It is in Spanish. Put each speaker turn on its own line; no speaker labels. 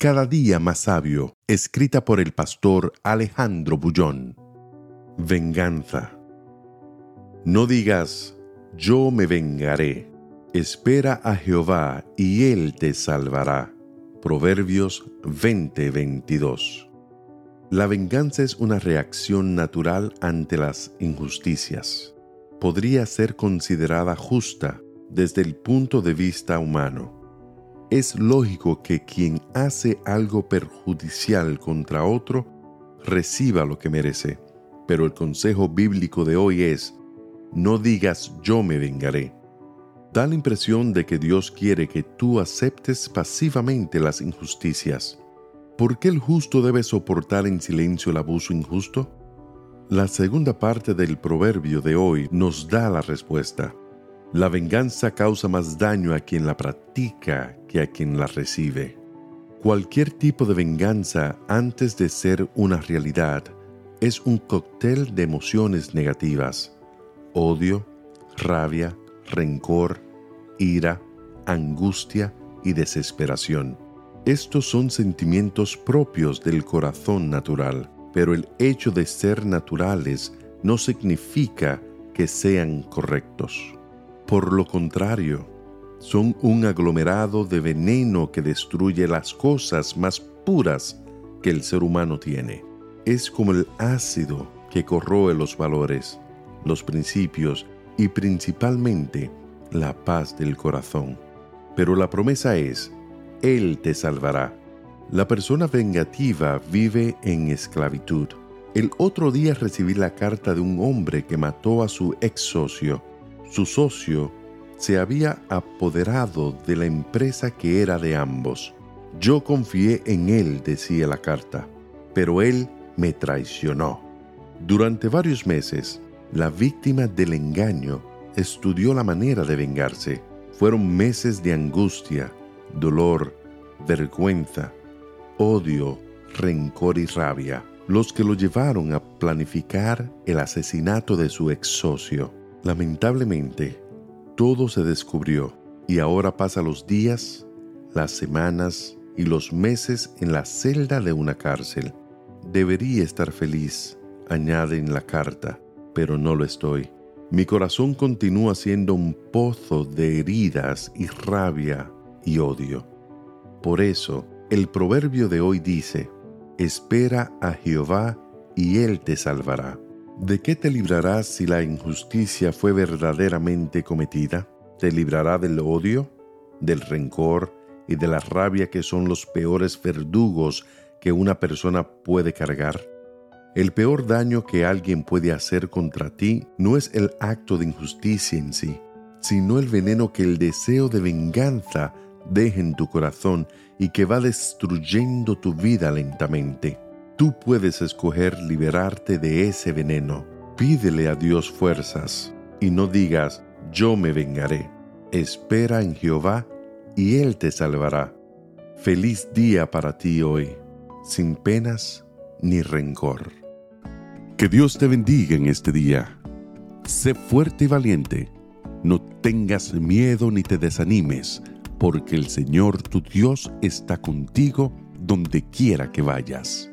Cada día más sabio, escrita por el pastor Alejandro Bullón. Venganza. No digas, yo me vengaré. Espera a Jehová y él te salvará. Proverbios 20:22. La venganza es una reacción natural ante las injusticias. Podría ser considerada justa desde el punto de vista humano es lógico que quien hace algo perjudicial contra otro reciba lo que merece, pero el consejo bíblico de hoy es, no digas yo me vengaré. Da la impresión de que Dios quiere que tú aceptes pasivamente las injusticias. ¿Por qué el justo debe soportar en silencio el abuso injusto? La segunda parte del proverbio de hoy nos da la respuesta. La venganza causa más daño a quien la practica que a quien la recibe. Cualquier tipo de venganza antes de ser una realidad es un cóctel de emociones negativas. Odio, rabia, rencor, ira, angustia y desesperación. Estos son sentimientos propios del corazón natural, pero el hecho de ser naturales no significa que sean correctos. Por lo contrario, son un aglomerado de veneno que destruye las cosas más puras que el ser humano tiene. Es como el ácido que corroe los valores, los principios y principalmente la paz del corazón. Pero la promesa es, Él te salvará. La persona vengativa vive en esclavitud. El otro día recibí la carta de un hombre que mató a su ex socio su socio se había apoderado de la empresa que era de ambos. Yo confié en él, decía la carta, pero él me traicionó. Durante varios meses, la víctima del engaño estudió la manera de vengarse. Fueron meses de angustia, dolor, vergüenza, odio, rencor y rabia, los que lo llevaron a planificar el asesinato de su ex socio. Lamentablemente, todo se descubrió y ahora pasa los días, las semanas y los meses en la celda de una cárcel. Debería estar feliz, añade en la carta, pero no lo estoy. Mi corazón continúa siendo un pozo de heridas y rabia y odio. Por eso, el proverbio de hoy dice, espera a Jehová y Él te salvará. ¿De qué te librarás si la injusticia fue verdaderamente cometida? ¿Te librará del odio, del rencor y de la rabia que son los peores verdugos que una persona puede cargar? El peor daño que alguien puede hacer contra ti no es el acto de injusticia en sí, sino el veneno que el deseo de venganza deja en tu corazón y que va destruyendo tu vida lentamente. Tú puedes escoger liberarte de ese veneno. Pídele a Dios fuerzas y no digas, yo me vengaré. Espera en Jehová y Él te salvará. Feliz día para ti hoy, sin penas ni rencor. Que Dios te bendiga en este día. Sé fuerte y valiente. No tengas miedo ni te desanimes, porque el Señor tu Dios está contigo donde quiera que vayas.